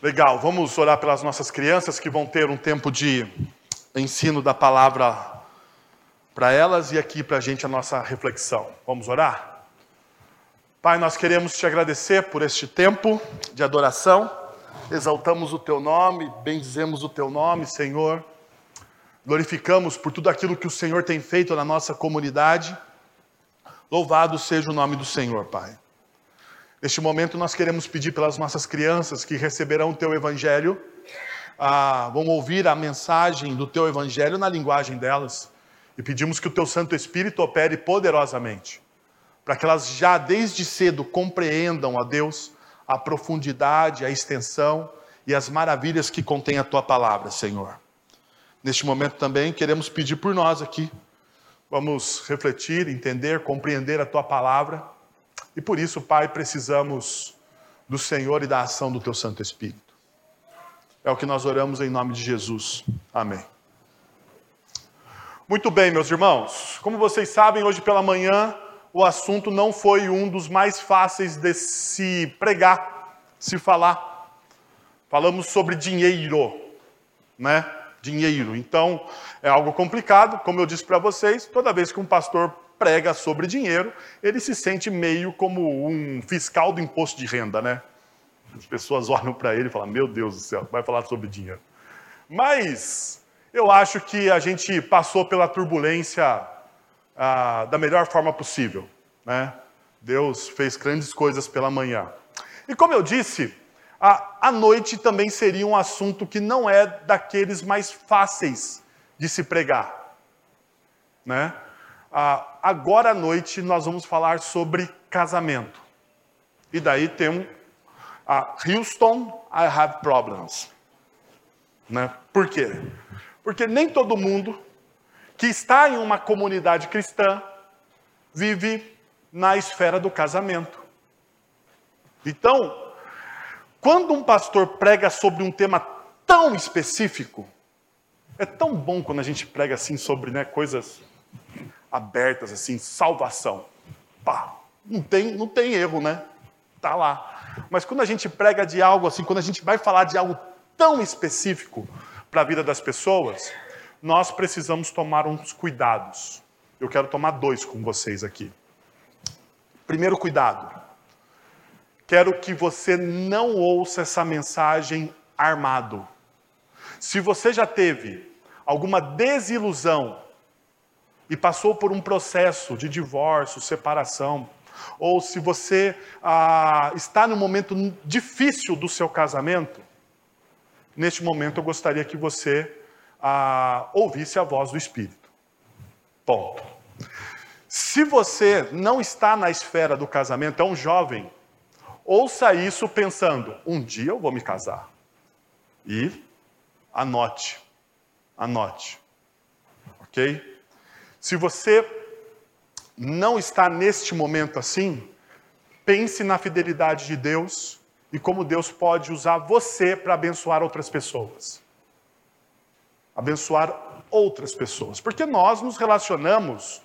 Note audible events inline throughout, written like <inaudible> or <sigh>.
Legal, vamos orar pelas nossas crianças que vão ter um tempo de ensino da palavra para elas e aqui para a gente a nossa reflexão. Vamos orar? Pai, nós queremos te agradecer por este tempo de adoração, exaltamos o teu nome, bendizemos o teu nome, Senhor, glorificamos por tudo aquilo que o Senhor tem feito na nossa comunidade. Louvado seja o nome do Senhor, Pai. Neste momento, nós queremos pedir pelas nossas crianças que receberão o teu evangelho, ah, vão ouvir a mensagem do teu evangelho na linguagem delas, e pedimos que o teu Santo Espírito opere poderosamente, para que elas já desde cedo compreendam a Deus a profundidade, a extensão e as maravilhas que contém a tua palavra, Senhor. Neste momento também queremos pedir por nós aqui. Vamos refletir, entender, compreender a tua palavra e por isso, Pai, precisamos do Senhor e da ação do Teu Santo Espírito. É o que nós oramos em nome de Jesus. Amém. Muito bem, meus irmãos. Como vocês sabem, hoje pela manhã o assunto não foi um dos mais fáceis de se pregar, se falar. Falamos sobre dinheiro, né? Dinheiro. Então, é algo complicado, como eu disse para vocês, toda vez que um pastor prega sobre dinheiro, ele se sente meio como um fiscal do imposto de renda, né? As pessoas olham para ele e falam: Meu Deus do céu, vai falar sobre dinheiro. Mas eu acho que a gente passou pela turbulência ah, da melhor forma possível, né? Deus fez grandes coisas pela manhã. E como eu disse, a, a noite também seria um assunto que não é daqueles mais fáceis de se pregar, né? Ah, agora à noite nós vamos falar sobre casamento. E daí tem um ah, Houston, I have problems. Né? Por quê? Porque nem todo mundo que está em uma comunidade cristã vive na esfera do casamento. Então, quando um pastor prega sobre um tema tão específico, é tão bom quando a gente prega assim sobre né, coisas abertas, assim, salvação. Pá, não tem, não tem erro, né? Tá lá. Mas quando a gente prega de algo assim, quando a gente vai falar de algo tão específico para a vida das pessoas, nós precisamos tomar uns cuidados. Eu quero tomar dois com vocês aqui. Primeiro cuidado. Quero que você não ouça essa mensagem armado. Se você já teve alguma desilusão e passou por um processo de divórcio, separação, ou se você ah, está num momento difícil do seu casamento, neste momento eu gostaria que você ah, ouvisse a voz do Espírito. Ponto. Se você não está na esfera do casamento, é um jovem, ouça isso pensando: um dia eu vou me casar. E anote, anote. Ok? Se você não está neste momento assim, pense na fidelidade de Deus e como Deus pode usar você para abençoar outras pessoas. Abençoar outras pessoas. Porque nós nos relacionamos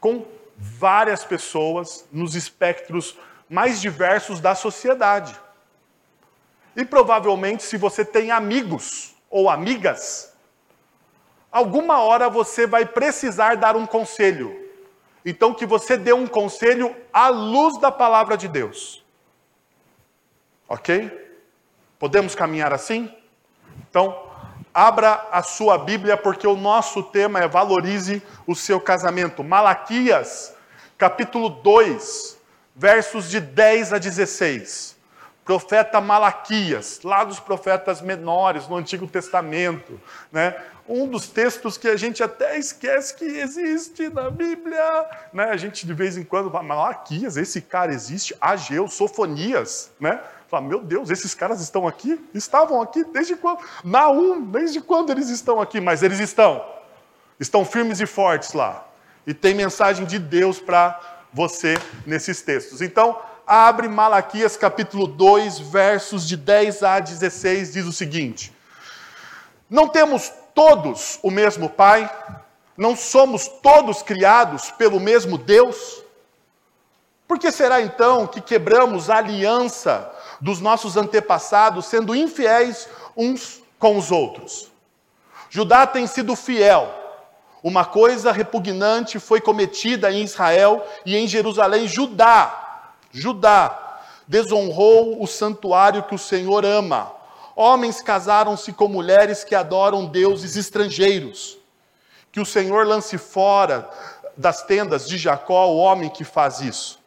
com várias pessoas nos espectros mais diversos da sociedade. E provavelmente, se você tem amigos ou amigas, alguma hora você vai precisar dar um conselho. Então, que você dê um conselho à luz da palavra de Deus. Ok? Podemos caminhar assim? Então, abra a sua Bíblia, porque o nosso tema é valorize o seu casamento. Malaquias, capítulo 2, versos de 10 a 16 profeta Malaquias, lá dos profetas menores no Antigo Testamento, né? Um dos textos que a gente até esquece que existe na Bíblia, né? A gente de vez em quando fala, Malaquias, esse cara existe, Ageu, Sofonias, né? Fala, meu Deus, esses caras estão aqui? Estavam aqui desde quando? Naum, desde quando eles estão aqui? Mas eles estão. Estão firmes e fortes lá. E tem mensagem de Deus para você nesses textos. Então, abre Malaquias capítulo 2, versos de 10 a 16, diz o seguinte: Não temos todos o mesmo Pai? Não somos todos criados pelo mesmo Deus? Por que será então que quebramos a aliança dos nossos antepassados sendo infiéis uns com os outros. Judá tem sido fiel. Uma coisa repugnante foi cometida em Israel e em Jerusalém. Judá, Judá, desonrou o santuário que o Senhor ama. Homens casaram-se com mulheres que adoram deuses estrangeiros. Que o Senhor lance fora das tendas de Jacó o homem que faz isso.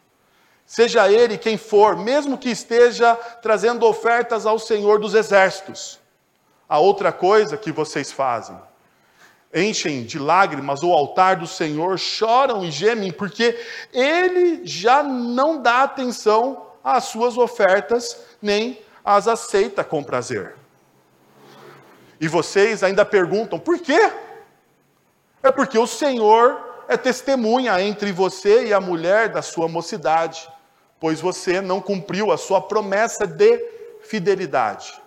Seja ele quem for, mesmo que esteja trazendo ofertas ao Senhor dos exércitos. A outra coisa que vocês fazem, enchem de lágrimas o altar do Senhor, choram e gemem, porque ele já não dá atenção às suas ofertas, nem as aceita com prazer. E vocês ainda perguntam, por quê? É porque o Senhor é testemunha entre você e a mulher da sua mocidade pois você não cumpriu a sua promessa de fidelidade.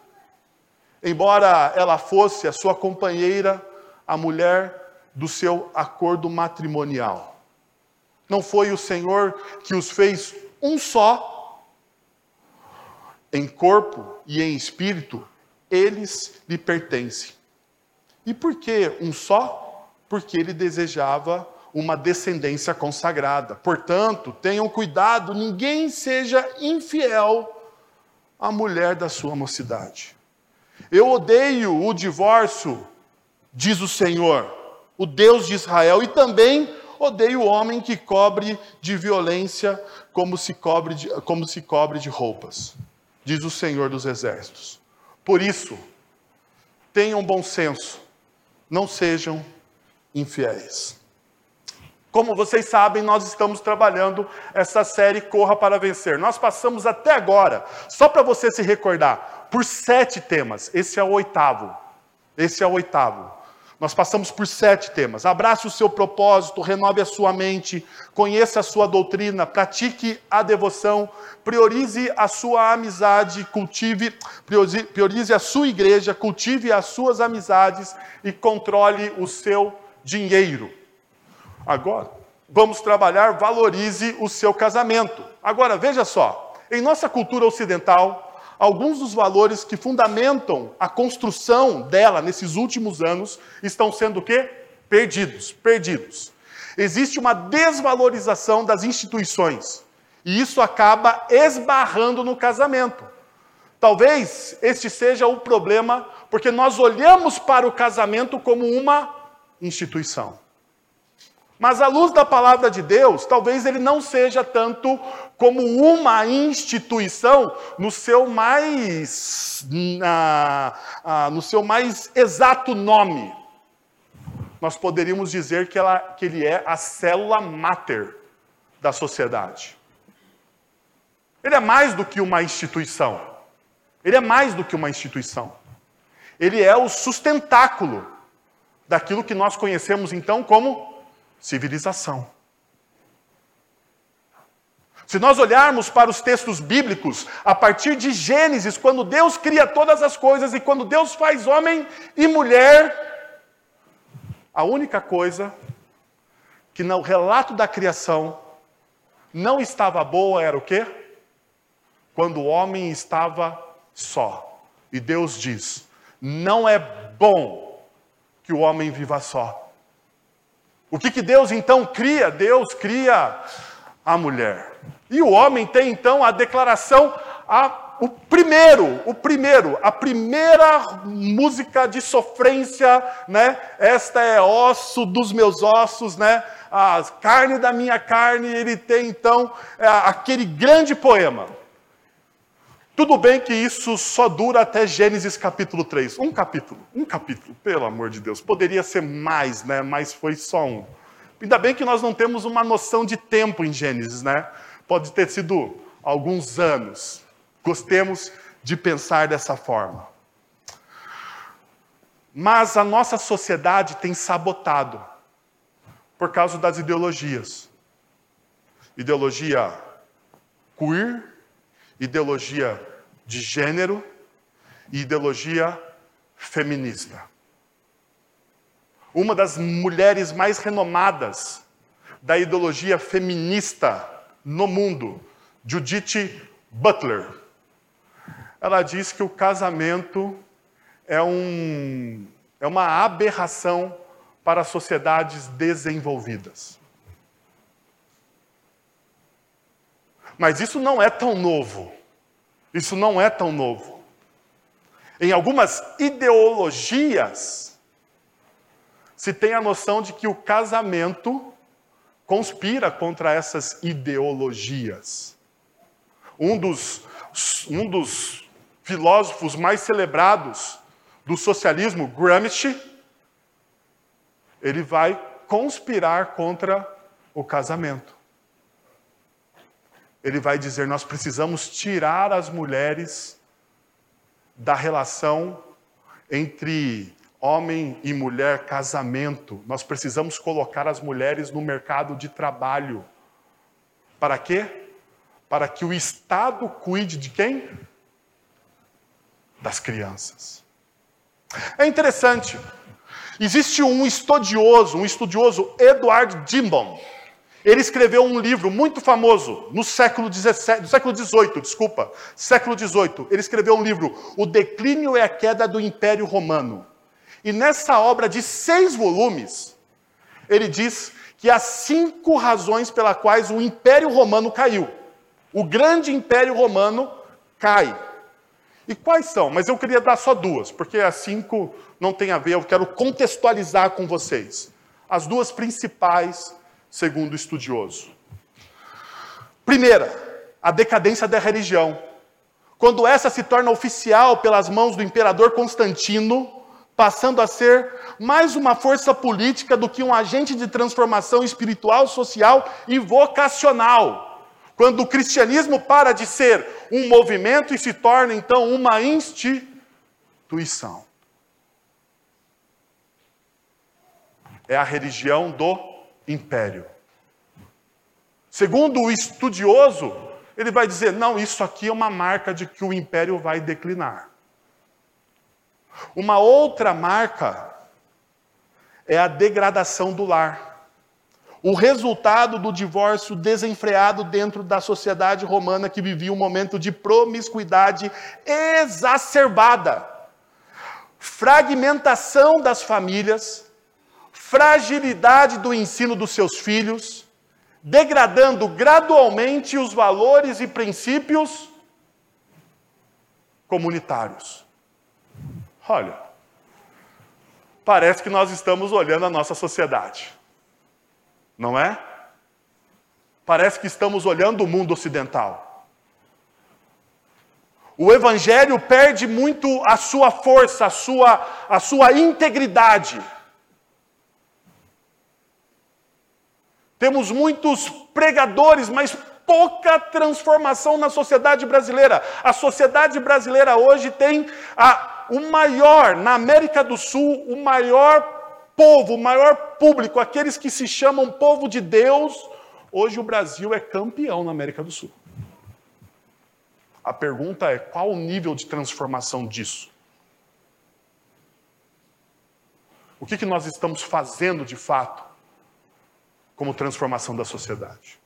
Embora ela fosse a sua companheira, a mulher do seu acordo matrimonial. Não foi o Senhor que os fez um só, em corpo e em espírito, eles lhe pertencem. E por que um só? Porque ele desejava uma descendência consagrada. Portanto, tenham cuidado, ninguém seja infiel à mulher da sua mocidade. Eu odeio o divórcio, diz o Senhor, o Deus de Israel, e também odeio o homem que cobre de violência como se cobre de, como se cobre de roupas, diz o Senhor dos Exércitos. Por isso, tenham bom senso, não sejam infiéis. Como vocês sabem, nós estamos trabalhando essa série Corra para Vencer. Nós passamos até agora, só para você se recordar, por sete temas. Esse é o oitavo. Esse é o oitavo. Nós passamos por sete temas. Abrace o seu propósito, renove a sua mente, conheça a sua doutrina, pratique a devoção, priorize a sua amizade, cultive, priorize a sua igreja, cultive as suas amizades e controle o seu dinheiro. Agora, vamos trabalhar, valorize o seu casamento. Agora, veja só, em nossa cultura ocidental, alguns dos valores que fundamentam a construção dela nesses últimos anos estão sendo o quê? Perdidos, perdidos. Existe uma desvalorização das instituições, e isso acaba esbarrando no casamento. Talvez este seja o problema, porque nós olhamos para o casamento como uma instituição. Mas à luz da palavra de Deus, talvez ele não seja tanto como uma instituição no seu mais, no seu mais exato nome. Nós poderíamos dizer que, ela, que ele é a célula máter da sociedade. Ele é mais do que uma instituição. Ele é mais do que uma instituição. Ele é o sustentáculo daquilo que nós conhecemos então como civilização. Se nós olharmos para os textos bíblicos, a partir de Gênesis, quando Deus cria todas as coisas e quando Deus faz homem e mulher, a única coisa que no relato da criação não estava boa era o quê? Quando o homem estava só. E Deus diz: não é bom que o homem viva só. O que, que Deus então cria? Deus cria a mulher. E o homem tem então a declaração, a, o primeiro, o primeiro, a primeira música de sofrência, né? Esta é osso dos meus ossos, né? A carne da minha carne. Ele tem então é, aquele grande poema. Tudo bem que isso só dura até Gênesis capítulo 3. Um capítulo, um capítulo, pelo amor de Deus. Poderia ser mais, né? Mas foi só um. Ainda bem que nós não temos uma noção de tempo em Gênesis, né? Pode ter sido alguns anos. Gostemos de pensar dessa forma. Mas a nossa sociedade tem sabotado por causa das ideologias. Ideologia queer, ideologia de gênero e ideologia feminista. Uma das mulheres mais renomadas da ideologia feminista no mundo, Judith Butler. ela diz que o casamento é, um, é uma aberração para sociedades desenvolvidas. Mas isso não é tão novo. Isso não é tão novo. Em algumas ideologias, se tem a noção de que o casamento conspira contra essas ideologias. Um dos, um dos filósofos mais celebrados do socialismo, Gramsci, ele vai conspirar contra o casamento. Ele vai dizer: nós precisamos tirar as mulheres da relação entre homem e mulher, casamento. Nós precisamos colocar as mulheres no mercado de trabalho. Para quê? Para que o Estado cuide de quem? Das crianças. É interessante. Existe um estudioso, um estudioso, Edward Gimbom. Ele escreveu um livro muito famoso no século XVII, século XVIII, desculpa, século XVIII. Ele escreveu um livro, O Declínio e a Queda do Império Romano. E nessa obra de seis volumes, ele diz que há cinco razões pelas quais o Império Romano caiu. O grande Império Romano cai. E quais são? Mas eu queria dar só duas, porque as cinco não tem a ver, eu quero contextualizar com vocês. As duas principais, segundo o estudioso. Primeira, a decadência da religião. Quando essa se torna oficial pelas mãos do imperador Constantino, passando a ser mais uma força política do que um agente de transformação espiritual, social e vocacional. Quando o cristianismo para de ser um movimento e se torna então uma instituição. É a religião do império. Segundo o estudioso, ele vai dizer: não, isso aqui é uma marca de que o império vai declinar. Uma outra marca é a degradação do lar. O resultado do divórcio desenfreado dentro da sociedade romana que vivia um momento de promiscuidade exacerbada, fragmentação das famílias, fragilidade do ensino dos seus filhos, degradando gradualmente os valores e princípios comunitários. Olha, parece que nós estamos olhando a nossa sociedade, não é? Parece que estamos olhando o mundo ocidental. O evangelho perde muito a sua força, a sua, a sua integridade. Temos muitos pregadores, mas pouca transformação na sociedade brasileira. A sociedade brasileira hoje tem a, o maior, na América do Sul, o maior povo, o maior público, aqueles que se chamam povo de Deus, hoje o Brasil é campeão na América do Sul. A pergunta é: qual o nível de transformação disso? O que, que nós estamos fazendo de fato como transformação da sociedade?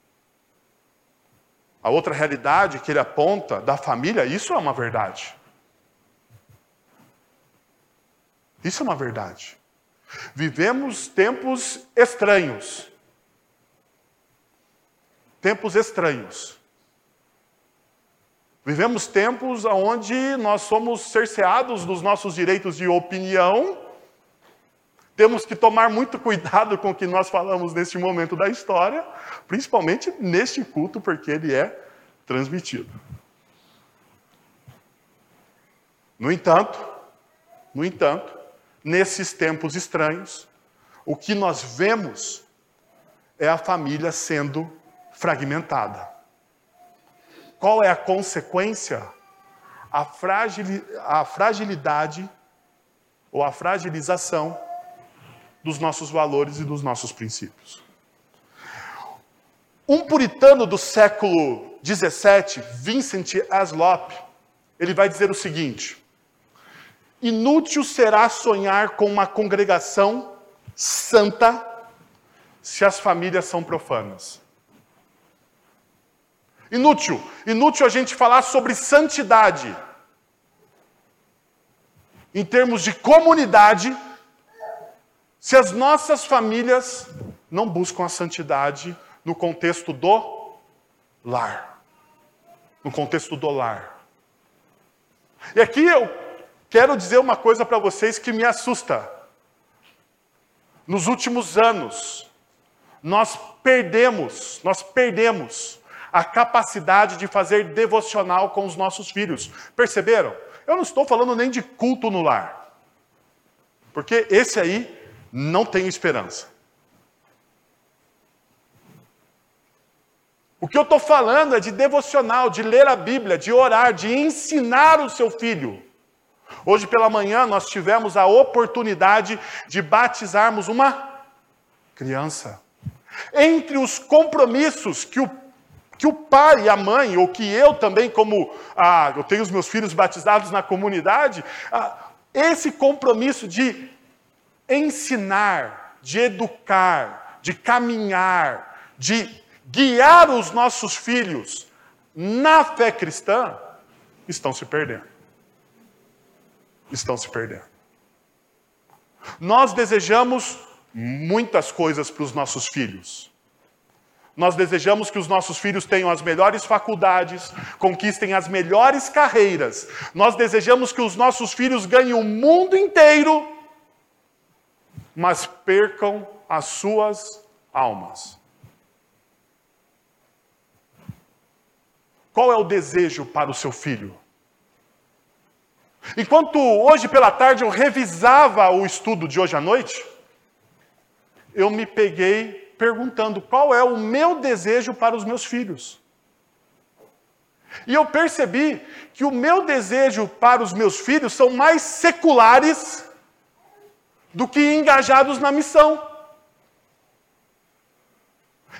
A outra realidade que ele aponta da família, isso é uma verdade. Isso é uma verdade. Vivemos tempos estranhos. Tempos estranhos. Vivemos tempos onde nós somos cerceados dos nossos direitos de opinião. Temos que tomar muito cuidado com o que nós falamos neste momento da história, principalmente neste culto, porque ele é transmitido. No entanto, no entanto, nesses tempos estranhos, o que nós vemos é a família sendo fragmentada. Qual é a consequência? A, a fragilidade ou a fragilização dos nossos valores e dos nossos princípios. Um puritano do século XVII, Vincent Aslop, ele vai dizer o seguinte: Inútil será sonhar com uma congregação santa se as famílias são profanas. Inútil, inútil a gente falar sobre santidade em termos de comunidade, se as nossas famílias não buscam a santidade no contexto do lar. No contexto do lar. E aqui eu quero dizer uma coisa para vocês que me assusta. Nos últimos anos, nós perdemos, nós perdemos a capacidade de fazer devocional com os nossos filhos. Perceberam? Eu não estou falando nem de culto no lar. Porque esse aí não tem esperança. O que eu estou falando é de devocional, de ler a Bíblia, de orar, de ensinar o seu filho. Hoje pela manhã nós tivemos a oportunidade de batizarmos uma criança. Entre os compromissos que o, que o pai e a mãe, ou que eu também, como ah, eu tenho os meus filhos batizados na comunidade, ah, esse compromisso de ensinar, de educar, de caminhar, de guiar os nossos filhos na fé cristã, estão se perdendo. Estão se perdendo. Nós desejamos muitas coisas para os nossos filhos. Nós desejamos que os nossos filhos tenham as melhores faculdades, conquistem as melhores carreiras. Nós desejamos que os nossos filhos ganhem o mundo inteiro, mas percam as suas almas. Qual é o desejo para o seu filho? Enquanto hoje pela tarde eu revisava o estudo de hoje à noite, eu me peguei perguntando qual é o meu desejo para os meus filhos. E eu percebi que o meu desejo para os meus filhos são mais seculares do que engajados na missão.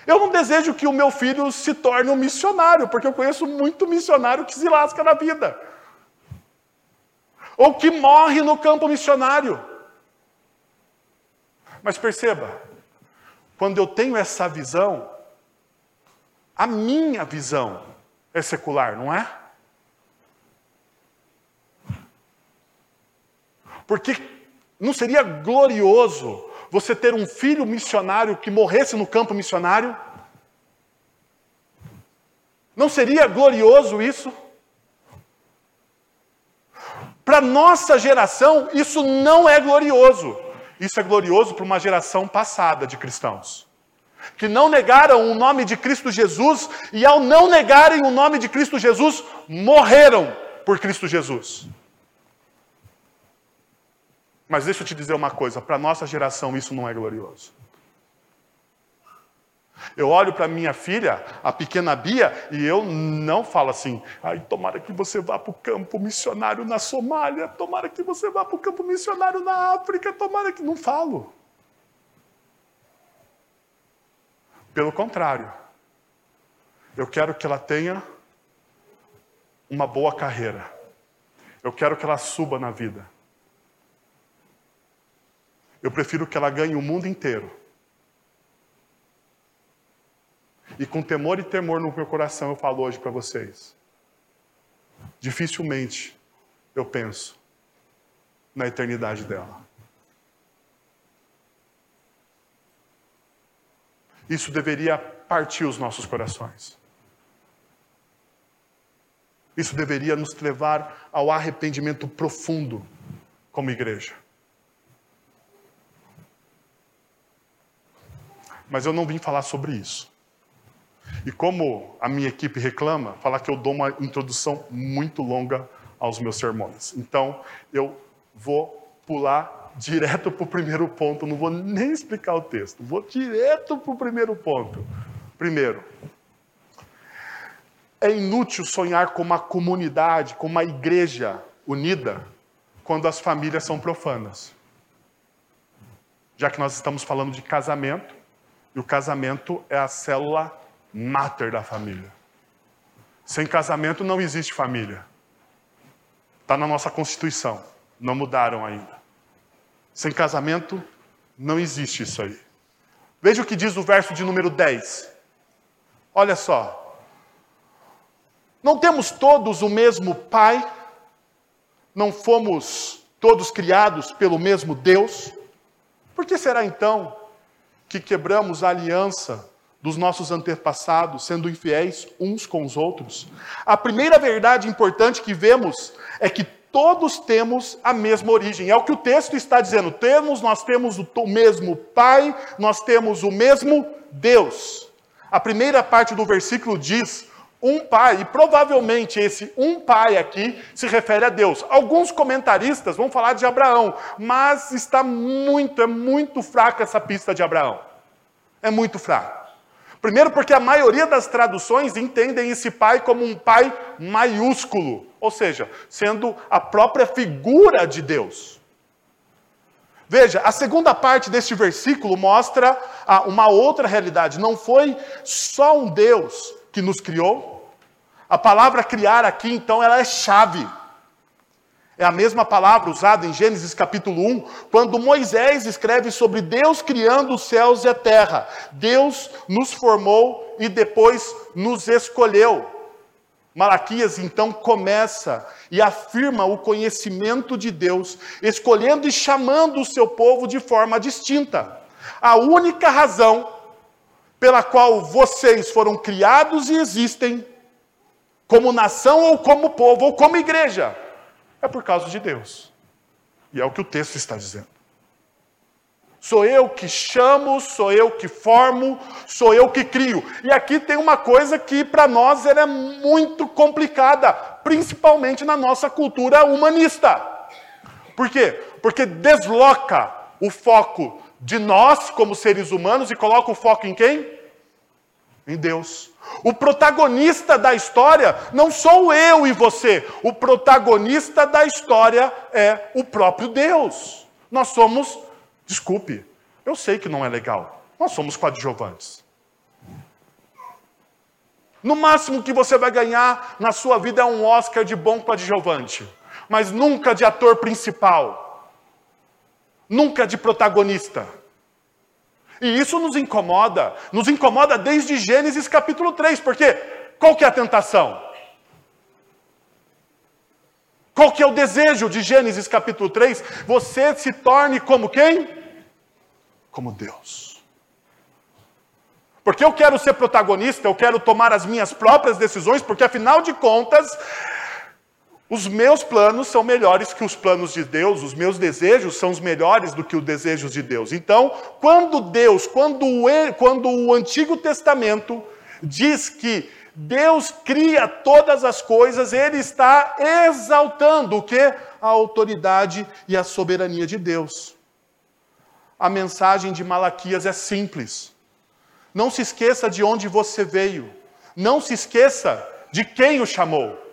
Eu não desejo que o meu filho se torne um missionário, porque eu conheço muito missionário que se lasca na vida. Ou que morre no campo missionário. Mas perceba, quando eu tenho essa visão, a minha visão é secular, não é? Porque não seria glorioso você ter um filho missionário que morresse no campo missionário? Não seria glorioso isso? Para nossa geração, isso não é glorioso. Isso é glorioso para uma geração passada de cristãos. Que não negaram o nome de Cristo Jesus e, ao não negarem o nome de Cristo Jesus, morreram por Cristo Jesus. Mas deixa eu te dizer uma coisa: para a nossa geração isso não é glorioso. Eu olho para minha filha, a pequena Bia, e eu não falo assim, ai, tomara que você vá para o campo missionário na Somália, tomara que você vá para o campo missionário na África, tomara que. Não falo. Pelo contrário, eu quero que ela tenha uma boa carreira. Eu quero que ela suba na vida. Eu prefiro que ela ganhe o mundo inteiro E com temor e temor no meu coração eu falo hoje para vocês. Dificilmente eu penso na eternidade dela. Isso deveria partir os nossos corações. Isso deveria nos levar ao arrependimento profundo como igreja. Mas eu não vim falar sobre isso. E como a minha equipe reclama, falar que eu dou uma introdução muito longa aos meus sermões. Então, eu vou pular direto para o primeiro ponto, não vou nem explicar o texto, vou direto para o primeiro ponto. Primeiro, é inútil sonhar com uma comunidade, com uma igreja unida, quando as famílias são profanas. Já que nós estamos falando de casamento, e o casamento é a célula máter da família. Sem casamento não existe família. Está na nossa Constituição. Não mudaram ainda. Sem casamento não existe isso aí. Veja o que diz o verso de número 10. Olha só. Não temos todos o mesmo Pai? Não fomos todos criados pelo mesmo Deus? Por que será então que quebramos a aliança dos nossos antepassados, sendo infiéis uns com os outros? A primeira verdade importante que vemos é que todos temos a mesma origem. É o que o texto está dizendo. Temos, nós temos o mesmo Pai, nós temos o mesmo Deus. A primeira parte do versículo diz: um pai, e provavelmente esse um pai aqui se refere a Deus. Alguns comentaristas vão falar de Abraão, mas está muito, é muito fraca essa pista de Abraão. É muito fraca. Primeiro, porque a maioria das traduções entendem esse pai como um pai maiúsculo, ou seja, sendo a própria figura de Deus. Veja, a segunda parte deste versículo mostra uma outra realidade. Não foi só um Deus que nos criou, a palavra criar aqui, então, ela é chave. É a mesma palavra usada em Gênesis capítulo 1, quando Moisés escreve sobre Deus criando os céus e a terra. Deus nos formou e depois nos escolheu. Malaquias então começa e afirma o conhecimento de Deus, escolhendo e chamando o seu povo de forma distinta. A única razão pela qual vocês foram criados e existem como nação ou como povo ou como igreja, é por causa de Deus. E é o que o texto está dizendo. Sou eu que chamo, sou eu que formo, sou eu que crio. E aqui tem uma coisa que para nós é muito complicada, principalmente na nossa cultura humanista. Por quê? Porque desloca o foco de nós como seres humanos e coloca o foco em quem? Em Deus. O protagonista da história não sou eu e você. O protagonista da história é o próprio Deus. Nós somos, desculpe, eu sei que não é legal. Nós somos coadjuvantes. No máximo que você vai ganhar na sua vida é um Oscar de bom coadjuvante, mas nunca de ator principal. Nunca de protagonista. E isso nos incomoda, nos incomoda desde Gênesis capítulo 3, porque qual que é a tentação? Qual que é o desejo de Gênesis capítulo 3? Você se torne como quem? Como Deus. Porque eu quero ser protagonista, eu quero tomar as minhas próprias decisões, porque afinal de contas, os meus planos são melhores que os planos de Deus, os meus desejos são os melhores do que os desejos de Deus. Então, quando Deus, quando o, quando o Antigo Testamento diz que Deus cria todas as coisas, ele está exaltando o que? A autoridade e a soberania de Deus. A mensagem de Malaquias é simples. Não se esqueça de onde você veio. Não se esqueça de quem o chamou.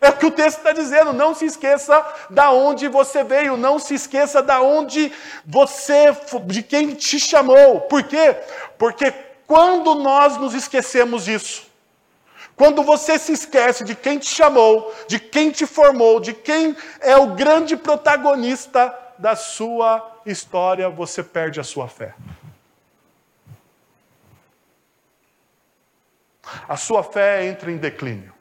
É o que o texto está dizendo. Não se esqueça da onde você veio, não se esqueça da onde você, de quem te chamou. Por quê? Porque quando nós nos esquecemos disso, quando você se esquece de quem te chamou, de quem te formou, de quem é o grande protagonista da sua história, você perde a sua fé. A sua fé entra em declínio.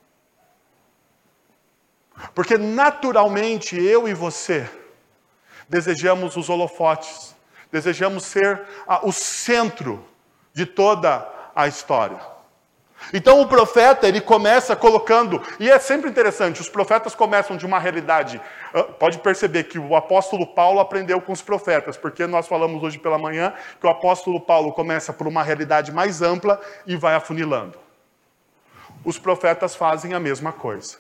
Porque naturalmente eu e você desejamos os holofotes, desejamos ser a, o centro de toda a história. Então o profeta, ele começa colocando, e é sempre interessante, os profetas começam de uma realidade. Ah, pode perceber que o apóstolo Paulo aprendeu com os profetas, porque nós falamos hoje pela manhã que o apóstolo Paulo começa por uma realidade mais ampla e vai afunilando. Os profetas fazem a mesma coisa.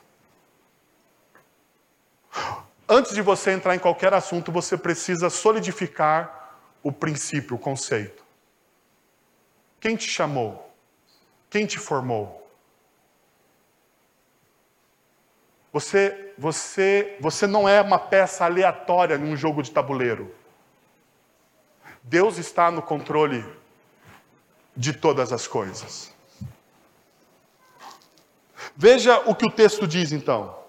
Antes de você entrar em qualquer assunto, você precisa solidificar o princípio, o conceito. Quem te chamou? Quem te formou? Você, você, você não é uma peça aleatória num jogo de tabuleiro. Deus está no controle de todas as coisas. Veja o que o texto diz então.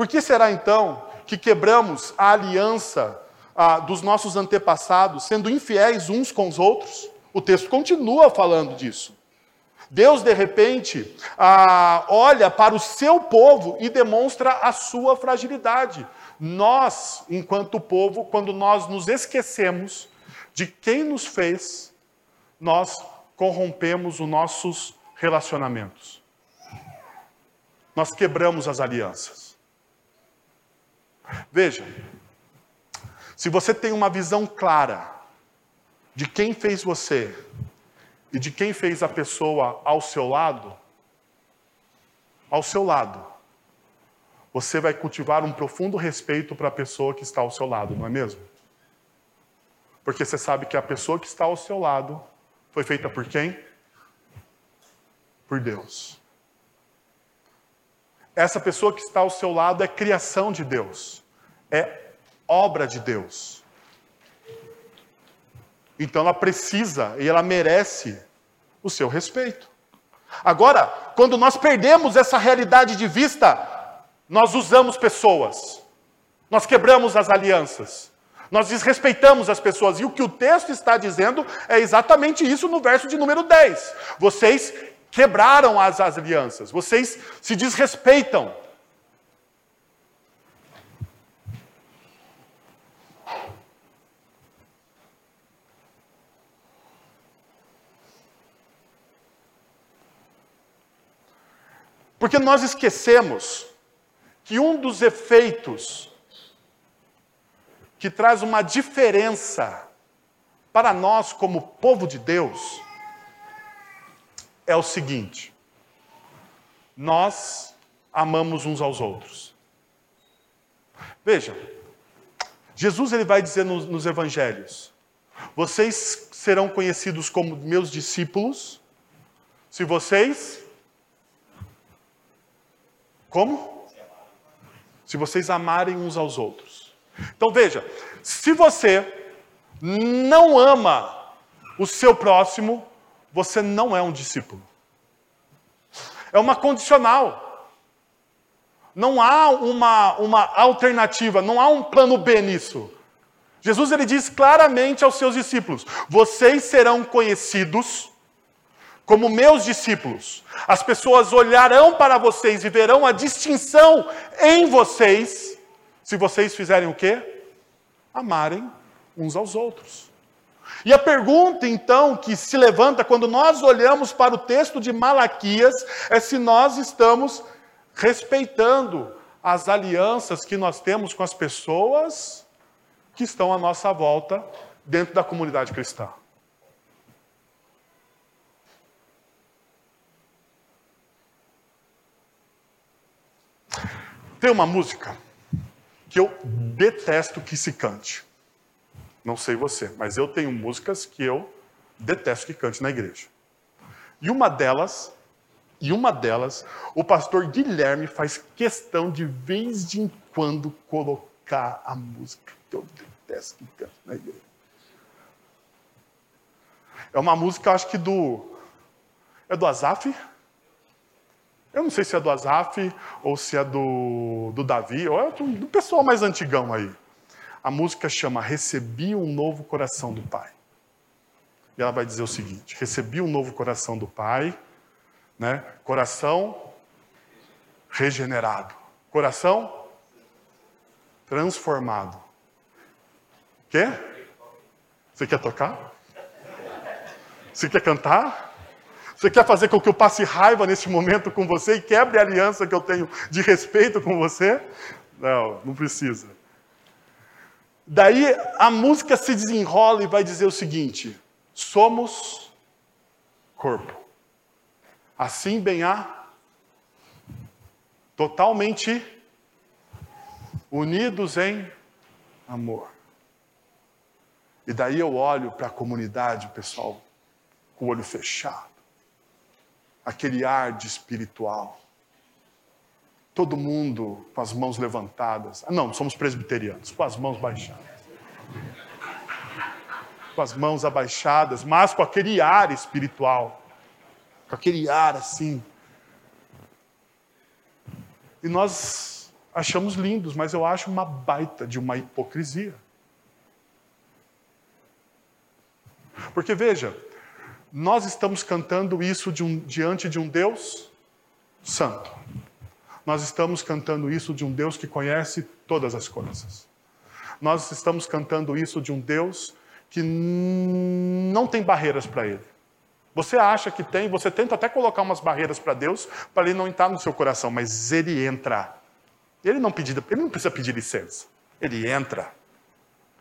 Por que será então que quebramos a aliança ah, dos nossos antepassados, sendo infiéis uns com os outros? O texto continua falando disso. Deus, de repente, ah, olha para o seu povo e demonstra a sua fragilidade. Nós, enquanto povo, quando nós nos esquecemos de quem nos fez, nós corrompemos os nossos relacionamentos. Nós quebramos as alianças. Veja, se você tem uma visão clara de quem fez você e de quem fez a pessoa ao seu lado, ao seu lado, você vai cultivar um profundo respeito para a pessoa que está ao seu lado, não é mesmo? Porque você sabe que a pessoa que está ao seu lado foi feita por quem? Por Deus. Essa pessoa que está ao seu lado é criação de Deus, é obra de Deus. Então ela precisa e ela merece o seu respeito. Agora, quando nós perdemos essa realidade de vista, nós usamos pessoas, nós quebramos as alianças, nós desrespeitamos as pessoas. E o que o texto está dizendo é exatamente isso no verso de número 10. Vocês quebraram as, as alianças, vocês se desrespeitam. Porque nós esquecemos que um dos efeitos que traz uma diferença para nós como povo de Deus é o seguinte: nós amamos uns aos outros. Veja, Jesus ele vai dizer nos, nos evangelhos: vocês serão conhecidos como meus discípulos se vocês como? se vocês amarem uns aos outros. Então veja, se você não ama o seu próximo, você não é um discípulo. É uma condicional. Não há uma, uma alternativa, não há um plano B nisso. Jesus ele diz claramente aos seus discípulos: Vocês serão conhecidos como meus discípulos. As pessoas olharão para vocês e verão a distinção em vocês, se vocês fizerem o quê? Amarem uns aos outros. E a pergunta então que se levanta quando nós olhamos para o texto de Malaquias é se nós estamos respeitando as alianças que nós temos com as pessoas que estão à nossa volta dentro da comunidade cristã. Tem uma música que eu detesto que se cante. Não sei você, mas eu tenho músicas que eu detesto que cante na igreja. E uma delas, e uma delas, o pastor Guilherme faz questão de vez de em quando colocar a música que eu detesto que cante na igreja. É uma música, acho que do. É do Azaf? Eu não sei se é do Azaf ou se é do, do Davi, ou é do, pessoal mais antigão aí. A música chama Recebi um novo coração do Pai. E ela vai dizer o seguinte: Recebi um novo coração do Pai, né? Coração regenerado, coração transformado. Quer? Você quer tocar? Você quer cantar? Você quer fazer com que eu passe raiva nesse momento com você e quebre a aliança que eu tenho de respeito com você? Não, não precisa. Daí a música se desenrola e vai dizer o seguinte: somos corpo. Assim bem há totalmente unidos em amor. E daí eu olho para a comunidade, pessoal, com o olho fechado aquele ar de espiritual. Todo mundo com as mãos levantadas. Ah, não, somos presbiterianos, com as mãos baixadas. Com as mãos abaixadas, mas com aquele ar espiritual. Com aquele ar assim. E nós achamos lindos, mas eu acho uma baita de uma hipocrisia. Porque veja, nós estamos cantando isso de um, diante de um Deus santo. nós estamos cantando isso de um Deus que conhece todas as coisas. Nós estamos cantando isso de um Deus que não tem barreiras para ele. Você acha que tem, você tenta até colocar umas barreiras para Deus, para ele não entrar no seu coração, mas ele entra. Ele não, ele não precisa pedir licença. Ele entra.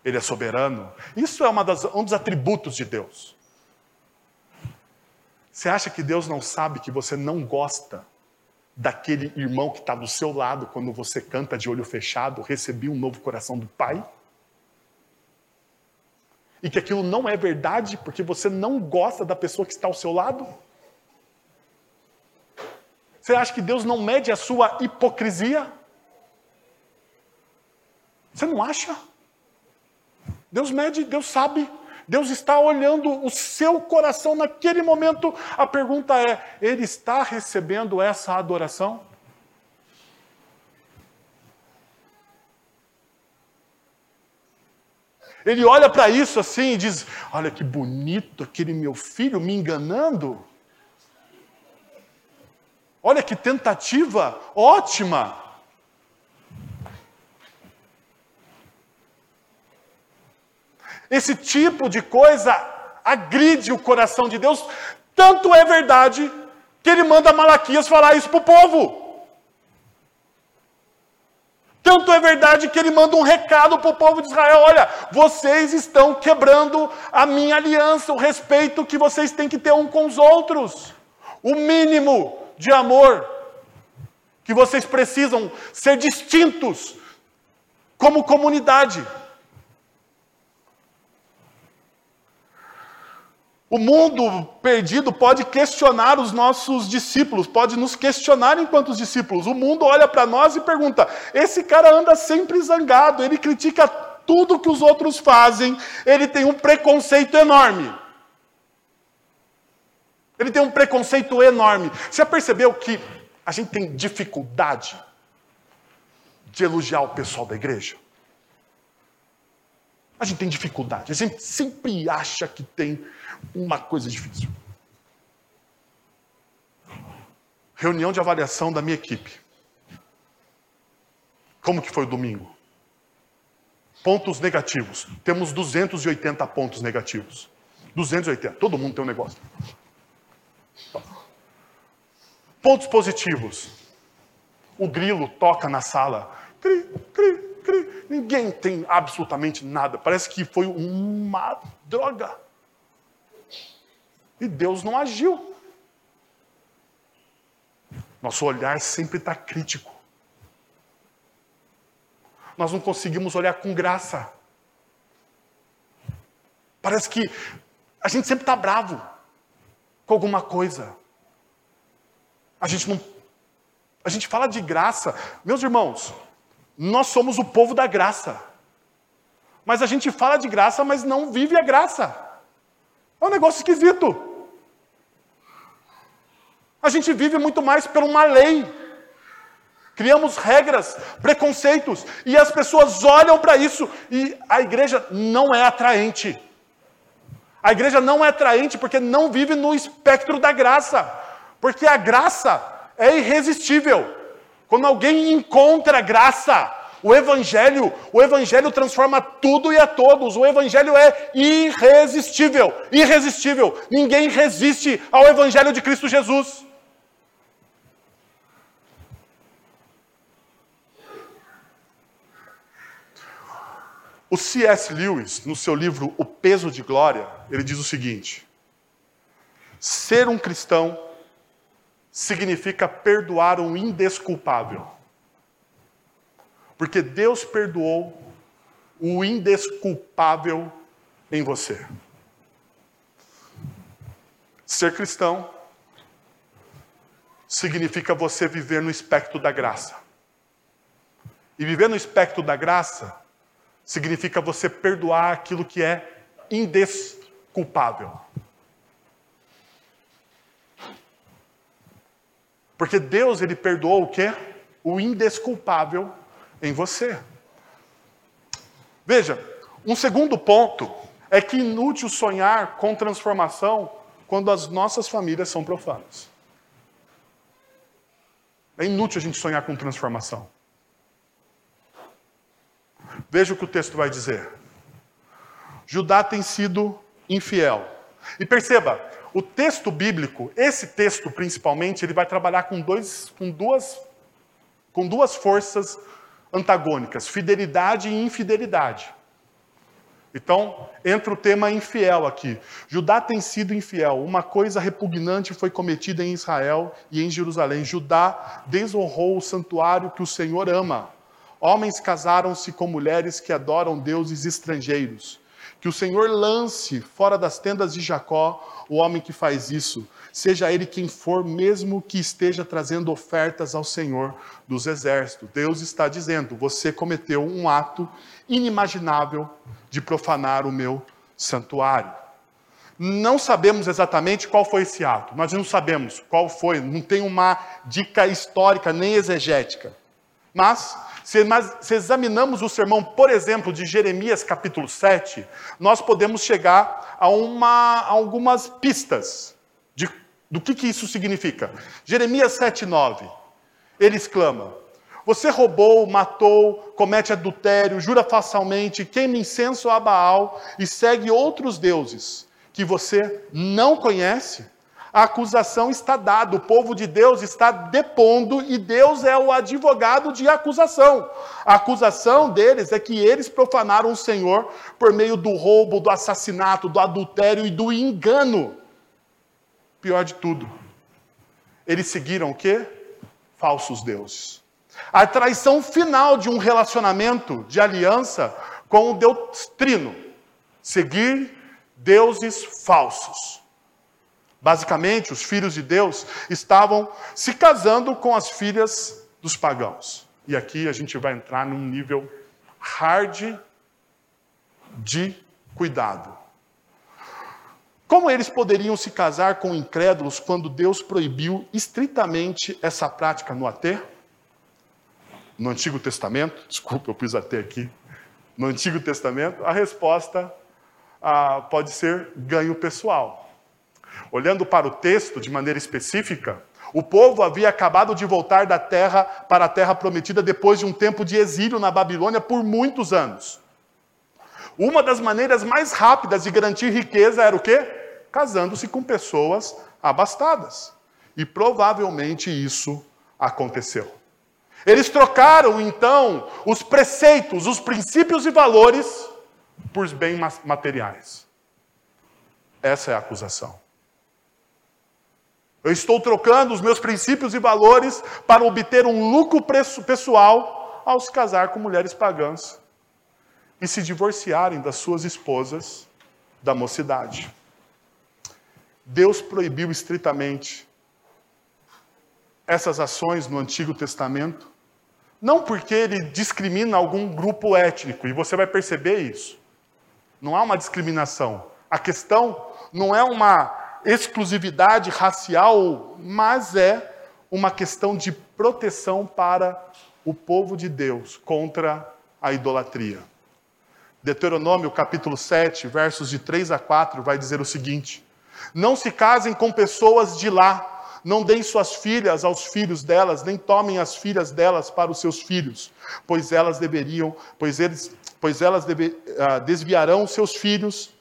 Ele é soberano. Isso é das, um dos atributos de Deus. Você acha que Deus não sabe que você não gosta daquele irmão que está do seu lado quando você canta de olho fechado, recebi um novo coração do Pai? E que aquilo não é verdade porque você não gosta da pessoa que está ao seu lado? Você acha que Deus não mede a sua hipocrisia? Você não acha? Deus mede, Deus sabe. Deus está olhando o seu coração naquele momento. A pergunta é: Ele está recebendo essa adoração? Ele olha para isso assim e diz: Olha que bonito aquele meu filho me enganando. Olha que tentativa ótima. Esse tipo de coisa agride o coração de Deus, tanto é verdade que ele manda Malaquias falar isso para o povo. Tanto é verdade que ele manda um recado para o povo de Israel: olha, vocês estão quebrando a minha aliança, o respeito que vocês têm que ter um com os outros, o mínimo de amor que vocês precisam ser distintos como comunidade. O mundo perdido pode questionar os nossos discípulos, pode nos questionar enquanto discípulos. O mundo olha para nós e pergunta: esse cara anda sempre zangado, ele critica tudo que os outros fazem, ele tem um preconceito enorme. Ele tem um preconceito enorme. Você percebeu que a gente tem dificuldade de elogiar o pessoal da igreja? A gente tem dificuldade, a gente sempre acha que tem uma coisa difícil. Reunião de avaliação da minha equipe. Como que foi o domingo? Pontos negativos. Temos 280 pontos negativos. 280. Todo mundo tem um negócio. Pontos positivos. O grilo toca na sala. Cri, cri. Ninguém tem absolutamente nada. Parece que foi uma droga. E Deus não agiu. Nosso olhar sempre está crítico. Nós não conseguimos olhar com graça. Parece que a gente sempre está bravo com alguma coisa. A gente não. A gente fala de graça. Meus irmãos, nós somos o povo da graça. Mas a gente fala de graça, mas não vive a graça. É um negócio esquisito. A gente vive muito mais por uma lei. Criamos regras, preconceitos, e as pessoas olham para isso e a igreja não é atraente. A igreja não é atraente porque não vive no espectro da graça. Porque a graça é irresistível. Quando alguém encontra graça, o evangelho, o evangelho transforma tudo e a todos. O evangelho é irresistível, irresistível. Ninguém resiste ao evangelho de Cristo Jesus. O C.S. Lewis, no seu livro O Peso de Glória, ele diz o seguinte: ser um cristão significa perdoar um indesculpável. Porque Deus perdoou o indesculpável em você. Ser cristão significa você viver no espectro da graça. E viver no espectro da graça significa você perdoar aquilo que é indesculpável. Porque Deus ele perdoou o quê? O indesculpável em você. Veja, um segundo ponto é que inútil sonhar com transformação quando as nossas famílias são profanas. É inútil a gente sonhar com transformação. Veja o que o texto vai dizer. Judá tem sido infiel. E perceba, o texto bíblico, esse texto principalmente, ele vai trabalhar com, dois, com, duas, com duas forças antagônicas: fidelidade e infidelidade. Então, entra o tema infiel aqui. Judá tem sido infiel. Uma coisa repugnante foi cometida em Israel e em Jerusalém. Judá desonrou o santuário que o Senhor ama. Homens casaram-se com mulheres que adoram deuses estrangeiros. Que o Senhor lance fora das tendas de Jacó o homem que faz isso, seja ele quem for, mesmo que esteja trazendo ofertas ao Senhor dos exércitos. Deus está dizendo: você cometeu um ato inimaginável de profanar o meu santuário. Não sabemos exatamente qual foi esse ato, nós não sabemos qual foi, não tem uma dica histórica nem exegética. Mas se, se, examinamos o sermão, por exemplo, de Jeremias capítulo 7, nós podemos chegar a, uma, a algumas pistas de, do que, que isso significa. Jeremias 7, 9, ele exclama: Você roubou, matou, comete adultério, jura falsamente, queima incenso a Baal e segue outros deuses que você não conhece a acusação está dada, o povo de Deus está depondo e Deus é o advogado de acusação. A acusação deles é que eles profanaram o Senhor por meio do roubo, do assassinato, do adultério e do engano. Pior de tudo, eles seguiram o quê? Falsos deuses. A traição final de um relacionamento de aliança com o Deus Trino. Seguir deuses falsos. Basicamente, os filhos de Deus estavam se casando com as filhas dos pagãos. E aqui a gente vai entrar num nível hard de cuidado. Como eles poderiam se casar com incrédulos quando Deus proibiu estritamente essa prática no AT? No Antigo Testamento, desculpa, eu pus AT aqui. No Antigo Testamento, a resposta ah, pode ser ganho pessoal. Olhando para o texto de maneira específica, o povo havia acabado de voltar da terra para a terra prometida depois de um tempo de exílio na Babilônia por muitos anos. Uma das maneiras mais rápidas de garantir riqueza era o quê? Casando-se com pessoas abastadas. E provavelmente isso aconteceu. Eles trocaram então os preceitos, os princípios e valores por bens materiais. Essa é a acusação. Eu estou trocando os meus princípios e valores para obter um lucro pessoal ao se casar com mulheres pagãs e se divorciarem das suas esposas da mocidade. Deus proibiu estritamente essas ações no Antigo Testamento, não porque ele discrimina algum grupo étnico, e você vai perceber isso. Não há uma discriminação. A questão não é uma exclusividade racial, mas é uma questão de proteção para o povo de Deus contra a idolatria. Deuteronômio capítulo 7, versos de 3 a 4, vai dizer o seguinte: Não se casem com pessoas de lá, não deem suas filhas aos filhos delas, nem tomem as filhas delas para os seus filhos, pois elas deveriam, pois eles, pois elas deve, uh, desviarão seus filhos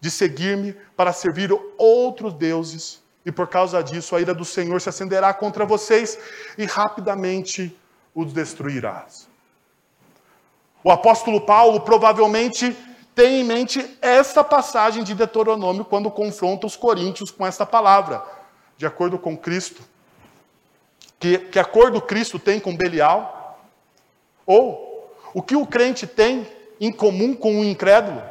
de seguir-me para servir outros deuses, e por causa disso a ira do Senhor se acenderá contra vocês e rapidamente os destruirás. O apóstolo Paulo provavelmente tem em mente essa passagem de Deuteronômio quando confronta os coríntios com essa palavra, de acordo com Cristo. Que, que acordo Cristo tem com Belial? Ou o que o crente tem em comum com o incrédulo?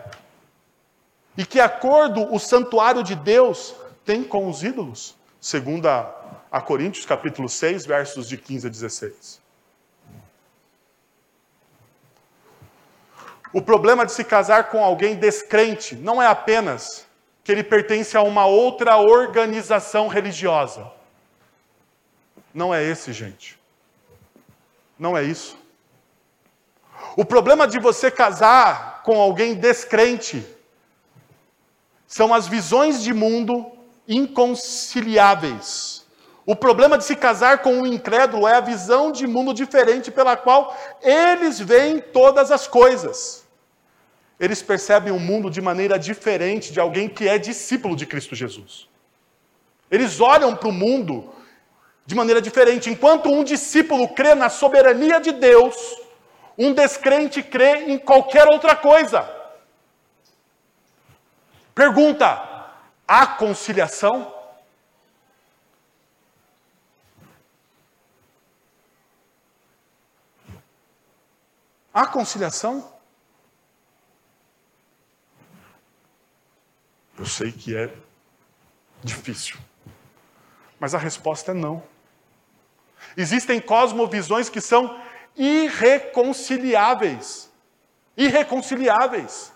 E que acordo o santuário de Deus tem com os ídolos? Segundo a, a Coríntios capítulo 6, versos de 15 a 16. O problema de se casar com alguém descrente não é apenas que ele pertence a uma outra organização religiosa. Não é esse, gente. Não é isso. O problema de você casar com alguém descrente são as visões de mundo inconciliáveis. O problema de se casar com um incrédulo é a visão de mundo diferente pela qual eles veem todas as coisas. Eles percebem o mundo de maneira diferente de alguém que é discípulo de Cristo Jesus. Eles olham para o mundo de maneira diferente. Enquanto um discípulo crê na soberania de Deus, um descrente crê em qualquer outra coisa. Pergunta: há conciliação? Há conciliação? Eu sei que é difícil, mas a resposta é não. Existem cosmovisões que são irreconciliáveis. Irreconciliáveis.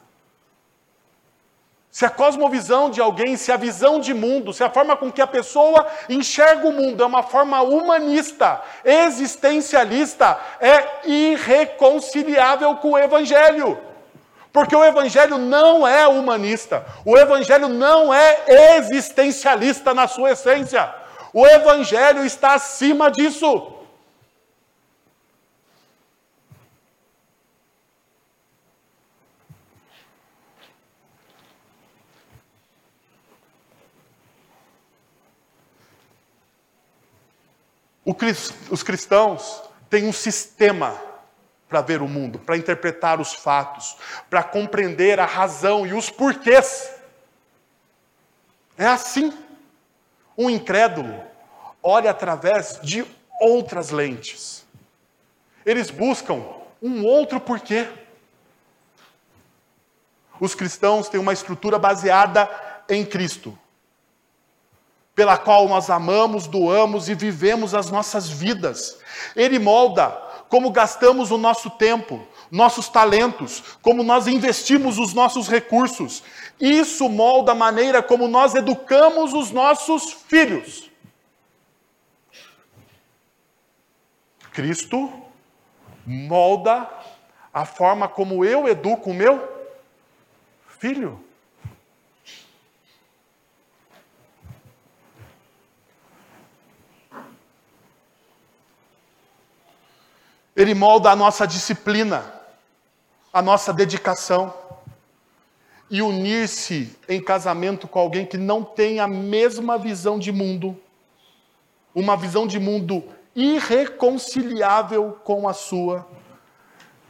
Se a cosmovisão de alguém, se a visão de mundo, se a forma com que a pessoa enxerga o mundo é uma forma humanista, existencialista, é irreconciliável com o Evangelho. Porque o Evangelho não é humanista, o Evangelho não é existencialista na sua essência. O Evangelho está acima disso. Os cristãos têm um sistema para ver o mundo, para interpretar os fatos, para compreender a razão e os porquês. É assim. Um incrédulo olha através de outras lentes. Eles buscam um outro porquê. Os cristãos têm uma estrutura baseada em Cristo pela qual nós amamos, doamos e vivemos as nossas vidas. Ele molda como gastamos o nosso tempo, nossos talentos, como nós investimos os nossos recursos. Isso molda a maneira como nós educamos os nossos filhos. Cristo molda a forma como eu educo o meu filho. Ele molda a nossa disciplina, a nossa dedicação. E unir-se em casamento com alguém que não tem a mesma visão de mundo, uma visão de mundo irreconciliável com a sua,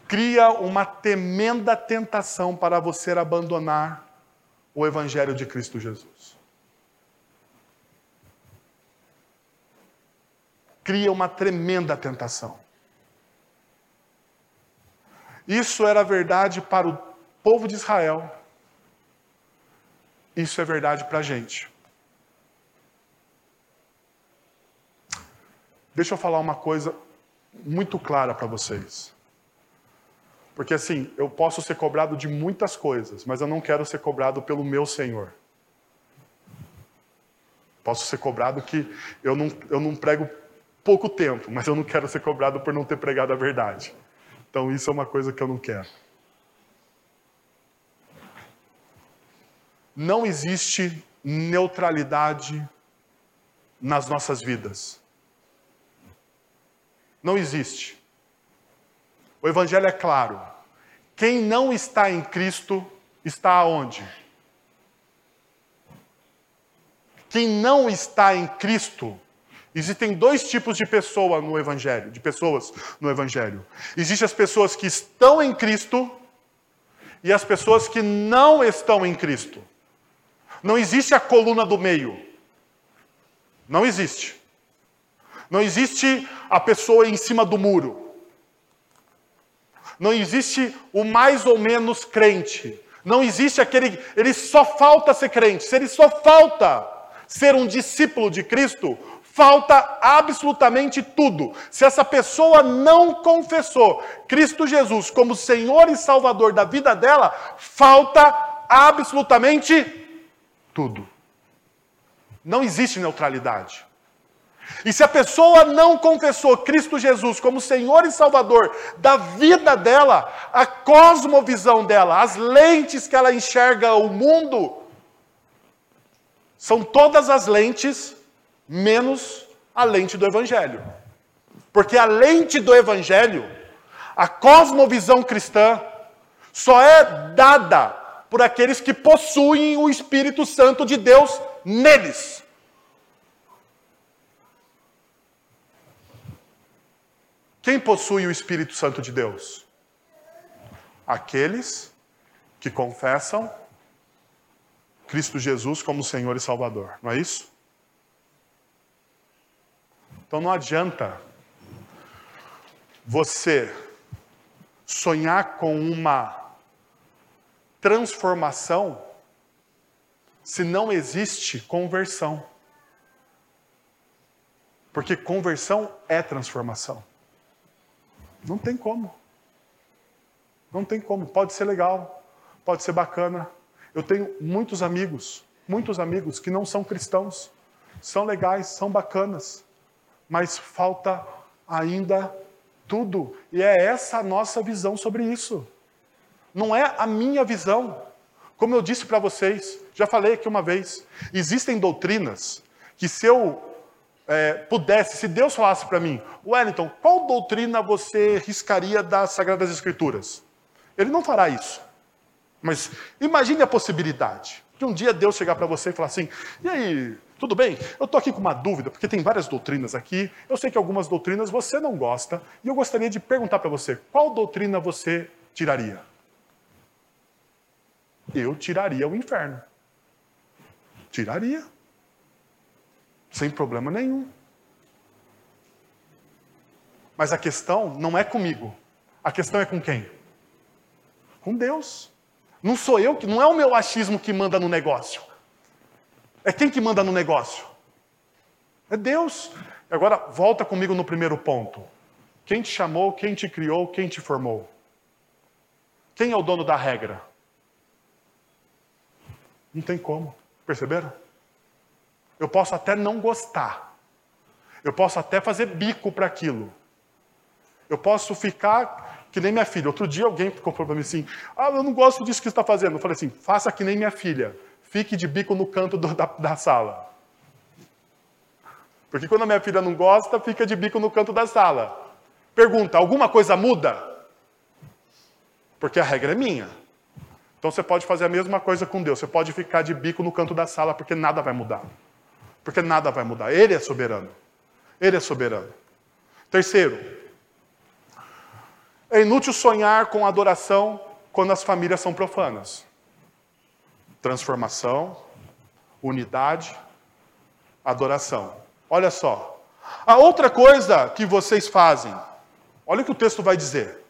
cria uma tremenda tentação para você abandonar o Evangelho de Cristo Jesus. Cria uma tremenda tentação. Isso era verdade para o povo de Israel. Isso é verdade para a gente. Deixa eu falar uma coisa muito clara para vocês. Porque assim, eu posso ser cobrado de muitas coisas, mas eu não quero ser cobrado pelo meu Senhor. Posso ser cobrado que eu não, eu não prego pouco tempo, mas eu não quero ser cobrado por não ter pregado a verdade. Então isso é uma coisa que eu não quero. Não existe neutralidade nas nossas vidas. Não existe. O Evangelho é claro. Quem não está em Cristo está aonde? Quem não está em Cristo Existem dois tipos de pessoa no evangelho, de pessoas no evangelho. Existem as pessoas que estão em Cristo e as pessoas que não estão em Cristo. Não existe a coluna do meio. Não existe. Não existe a pessoa em cima do muro. Não existe o mais ou menos crente. Não existe aquele. Ele só falta ser crente. Se ele só falta ser um discípulo de Cristo, falta absolutamente tudo. Se essa pessoa não confessou Cristo Jesus como Senhor e Salvador da vida dela, falta absolutamente tudo. Não existe neutralidade. E se a pessoa não confessou Cristo Jesus como Senhor e Salvador da vida dela, a cosmovisão dela, as lentes que ela enxerga o mundo, são todas as lentes menos a lente do Evangelho. Porque a lente do Evangelho, a cosmovisão cristã, só é dada por aqueles que possuem o Espírito Santo de Deus neles. Quem possui o Espírito Santo de Deus? Aqueles que confessam Cristo Jesus como Senhor e Salvador, não é isso? Então não adianta você sonhar com uma transformação se não existe conversão. Porque conversão é transformação. Não tem como. Não tem como. Pode ser legal, pode ser bacana. Eu tenho muitos amigos, muitos amigos que não são cristãos, são legais, são bacanas, mas falta ainda tudo. E é essa a nossa visão sobre isso. Não é a minha visão. Como eu disse para vocês, já falei aqui uma vez, existem doutrinas que se eu é, pudesse, se Deus falasse para mim, Wellington, qual doutrina você riscaria das Sagradas Escrituras? Ele não fará isso. Mas imagine a possibilidade de um dia Deus chegar para você e falar assim: e aí, tudo bem? Eu estou aqui com uma dúvida, porque tem várias doutrinas aqui. Eu sei que algumas doutrinas você não gosta, e eu gostaria de perguntar para você: qual doutrina você tiraria? Eu tiraria o inferno. Tiraria. Sem problema nenhum. Mas a questão não é comigo. A questão é com quem? Com Deus. Não sou eu que, não é o meu achismo que manda no negócio. É quem que manda no negócio? É Deus. Agora volta comigo no primeiro ponto. Quem te chamou, quem te criou, quem te formou? Quem é o dono da regra? Não tem como. Perceberam? Eu posso até não gostar. Eu posso até fazer bico para aquilo. Eu posso ficar que nem minha filha. Outro dia alguém ficou para mim assim: Ah, eu não gosto disso que você está fazendo. Eu falei assim: faça que nem minha filha. Fique de bico no canto do, da, da sala. Porque quando a minha filha não gosta, fica de bico no canto da sala. Pergunta: alguma coisa muda? Porque a regra é minha. Então você pode fazer a mesma coisa com Deus. Você pode ficar de bico no canto da sala, porque nada vai mudar. Porque nada vai mudar. Ele é soberano. Ele é soberano. Terceiro, é inútil sonhar com adoração quando as famílias são profanas. Transformação, unidade, adoração. Olha só. A outra coisa que vocês fazem, olha o que o texto vai dizer.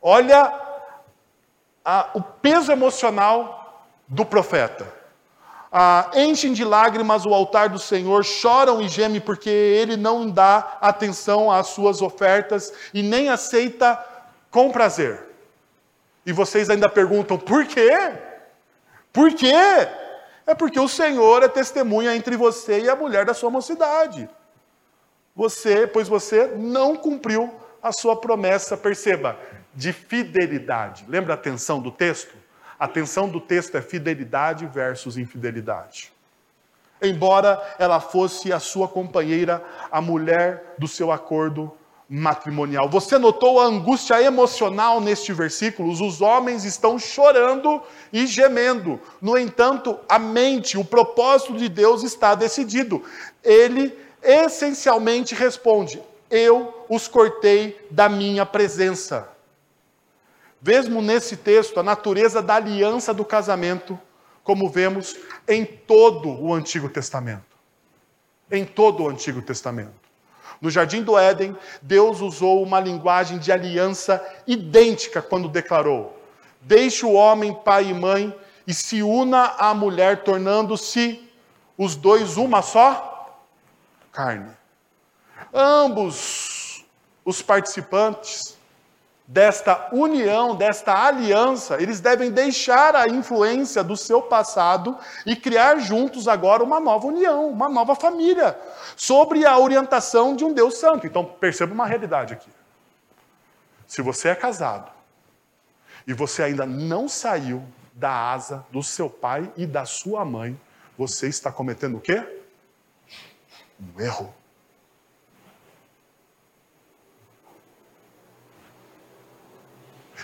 Olha a, o peso emocional do profeta. Ah, enchem de lágrimas o altar do Senhor, choram e gemem porque ele não dá atenção às suas ofertas e nem aceita com prazer. E vocês ainda perguntam, por quê? Por quê? É porque o Senhor é testemunha entre você e a mulher da sua mocidade. Você, pois você não cumpriu a sua promessa, perceba, de fidelidade. Lembra a tensão do texto? A tensão do texto é fidelidade versus infidelidade. Embora ela fosse a sua companheira, a mulher do seu acordo matrimonial. Você notou a angústia emocional neste versículo? Os homens estão chorando e gemendo. No entanto, a mente, o propósito de Deus está decidido. Ele essencialmente responde: Eu os cortei da minha presença. Mesmo nesse texto, a natureza da aliança do casamento, como vemos em todo o Antigo Testamento. Em todo o Antigo Testamento. No jardim do Éden, Deus usou uma linguagem de aliança idêntica quando declarou: Deixe o homem pai e mãe e se una à mulher, tornando-se os dois uma só carne. Ambos os participantes desta união, desta aliança, eles devem deixar a influência do seu passado e criar juntos agora uma nova união, uma nova família, sobre a orientação de um Deus Santo. Então, perceba uma realidade aqui. Se você é casado e você ainda não saiu da asa do seu pai e da sua mãe, você está cometendo o quê? Um erro.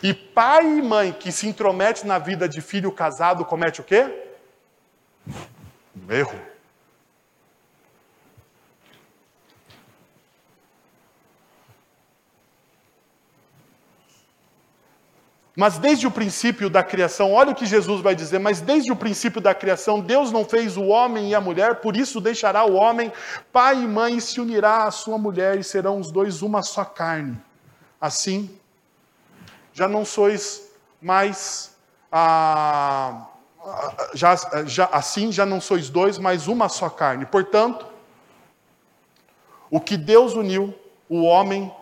E pai e mãe que se intromete na vida de filho casado comete o quê? Um erro. Mas desde o princípio da criação, olha o que Jesus vai dizer, mas desde o princípio da criação, Deus não fez o homem e a mulher, por isso deixará o homem, pai e mãe, e se unirá à sua mulher, e serão os dois uma só carne. Assim, já não sois mais, ah, já, já, assim já não sois dois, mas uma só carne. Portanto, o que Deus uniu, o homem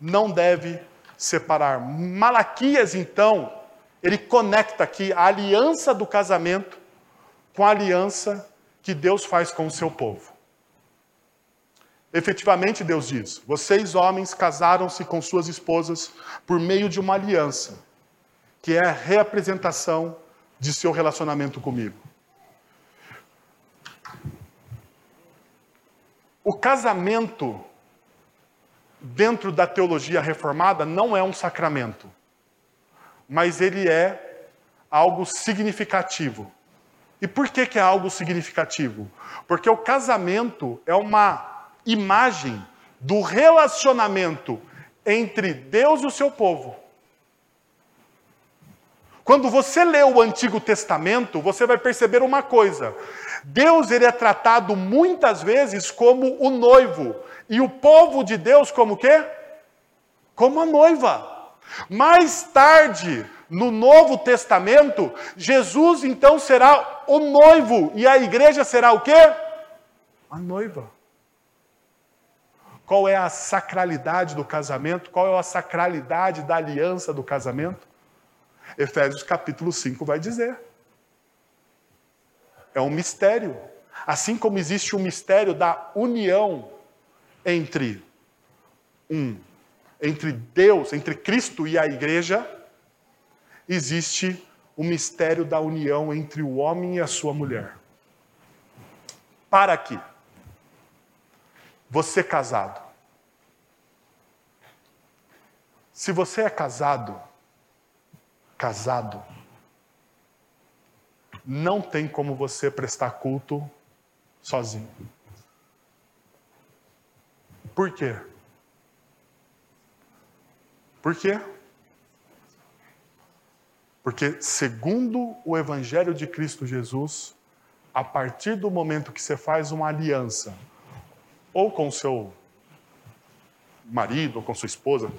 não deve separar. Malaquias, então, ele conecta aqui a aliança do casamento com a aliança que Deus faz com o seu povo. Efetivamente, Deus diz: vocês, homens, casaram-se com suas esposas por meio de uma aliança, que é a representação de seu relacionamento comigo. O casamento dentro da teologia reformada, não é um sacramento, mas ele é algo significativo. E por que, que é algo significativo? Porque o casamento é uma imagem do relacionamento entre Deus e o seu povo. Quando você lê o Antigo Testamento, você vai perceber uma coisa. Deus ele é tratado muitas vezes como o noivo e o povo de Deus como quê? Como a noiva. Mais tarde, no Novo Testamento, Jesus então será o noivo e a igreja será o quê? A noiva. Qual é a sacralidade do casamento? Qual é a sacralidade da aliança do casamento? Efésios capítulo 5 vai dizer. É um mistério. Assim como existe o um mistério da união entre um, entre Deus, entre Cristo e a igreja, existe o mistério da união entre o homem e a sua mulher. Para aqui. Você casado. Se você é casado, casado, não tem como você prestar culto sozinho. Por quê? Por quê? Porque, segundo o Evangelho de Cristo Jesus, a partir do momento que você faz uma aliança, ou com seu marido, ou com sua esposa,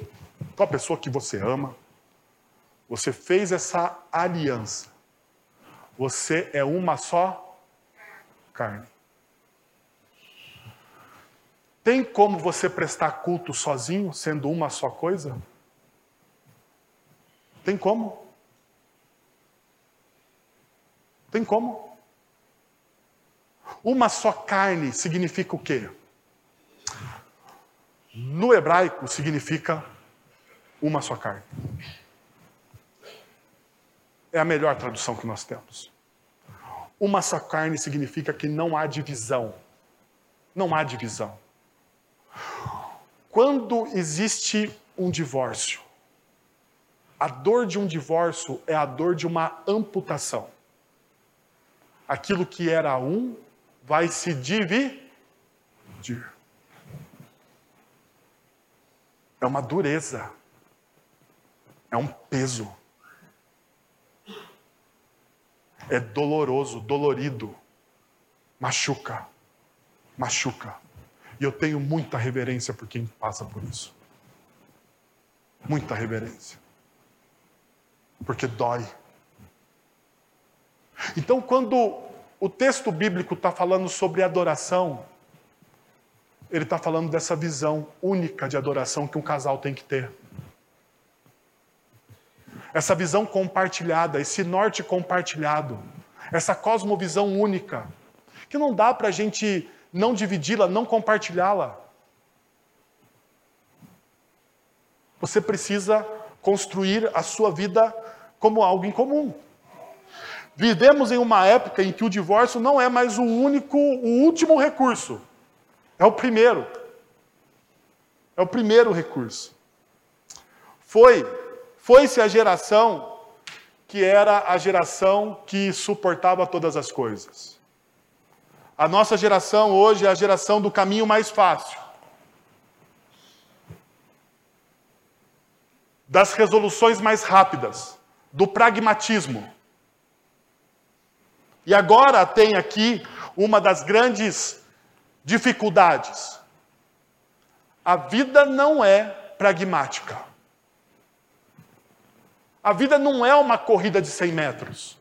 com a pessoa que você ama, você fez essa aliança, você é uma só carne. Tem como você prestar culto sozinho, sendo uma só coisa? Tem como? Tem como? Uma só carne significa o quê? No hebraico significa uma só carne. É a melhor tradução que nós temos. Uma só carne significa que não há divisão. Não há divisão. Quando existe um divórcio, a dor de um divórcio é a dor de uma amputação. Aquilo que era um vai se dividir. É uma dureza. É um peso. É doloroso, dolorido. Machuca. Machuca. E eu tenho muita reverência por quem passa por isso. Muita reverência. Porque dói. Então, quando o texto bíblico está falando sobre adoração, ele está falando dessa visão única de adoração que um casal tem que ter. Essa visão compartilhada, esse norte compartilhado, essa cosmovisão única, que não dá para a gente não dividi-la, não compartilhá-la. Você precisa construir a sua vida como algo em comum. Vivemos em uma época em que o divórcio não é mais o único, o último recurso. É o primeiro. É o primeiro recurso. Foi Foi-se a geração que era a geração que suportava todas as coisas. A nossa geração hoje é a geração do caminho mais fácil. Das resoluções mais rápidas, do pragmatismo. E agora tem aqui uma das grandes dificuldades. A vida não é pragmática. A vida não é uma corrida de 100 metros.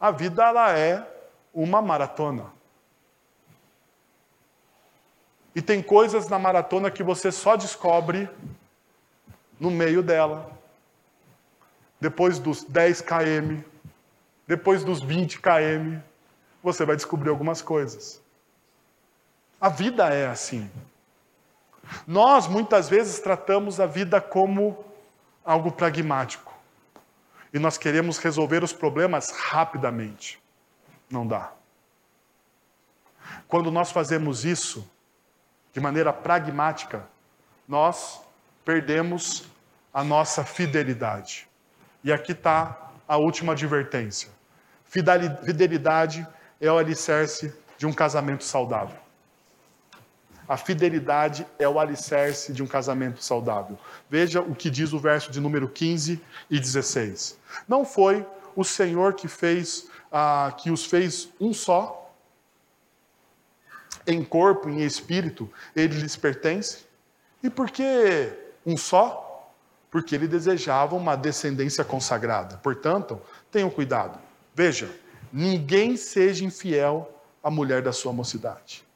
A vida ela é uma maratona. E tem coisas na maratona que você só descobre no meio dela. Depois dos 10 km, depois dos 20 km, você vai descobrir algumas coisas. A vida é assim. Nós muitas vezes tratamos a vida como algo pragmático. E nós queremos resolver os problemas rapidamente. Não dá. Quando nós fazemos isso de maneira pragmática, nós perdemos a nossa fidelidade. E aqui está a última advertência. Fidelidade é o alicerce de um casamento saudável. A fidelidade é o alicerce de um casamento saudável. Veja o que diz o verso de número 15 e 16. Não foi o Senhor que fez, ah, que os fez um só, em corpo, em espírito, ele lhes pertence. E por que um só? Porque ele desejava uma descendência consagrada. Portanto, tenham cuidado. Veja, ninguém seja infiel à mulher da sua mocidade.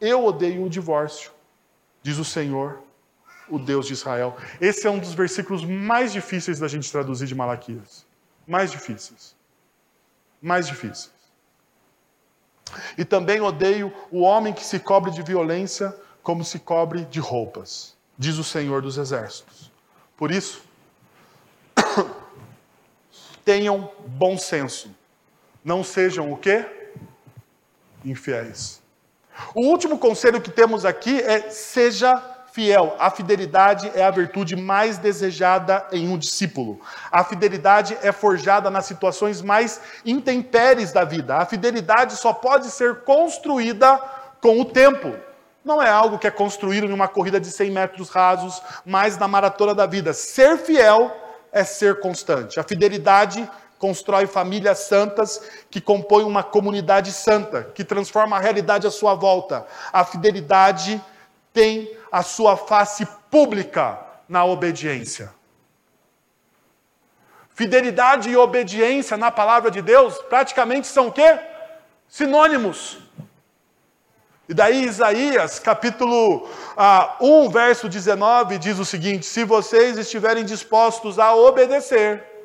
Eu odeio o divórcio, diz o Senhor, o Deus de Israel. Esse é um dos versículos mais difíceis da gente traduzir de Malaquias. Mais difíceis. Mais difíceis. E também odeio o homem que se cobre de violência como se cobre de roupas, diz o Senhor dos Exércitos. Por isso, <coughs> tenham bom senso. Não sejam o quê? Infiéis. O último conselho que temos aqui é seja fiel. A fidelidade é a virtude mais desejada em um discípulo. A fidelidade é forjada nas situações mais intempéries da vida. A fidelidade só pode ser construída com o tempo. Não é algo que é construído em uma corrida de 100 metros rasos, mas na maratona da vida. Ser fiel é ser constante. A fidelidade constrói famílias santas que compõem uma comunidade santa, que transforma a realidade à sua volta. A fidelidade tem a sua face pública na obediência. Fidelidade e obediência na palavra de Deus praticamente são o quê? Sinônimos. E daí Isaías, capítulo ah, 1, verso 19, diz o seguinte: Se vocês estiverem dispostos a obedecer,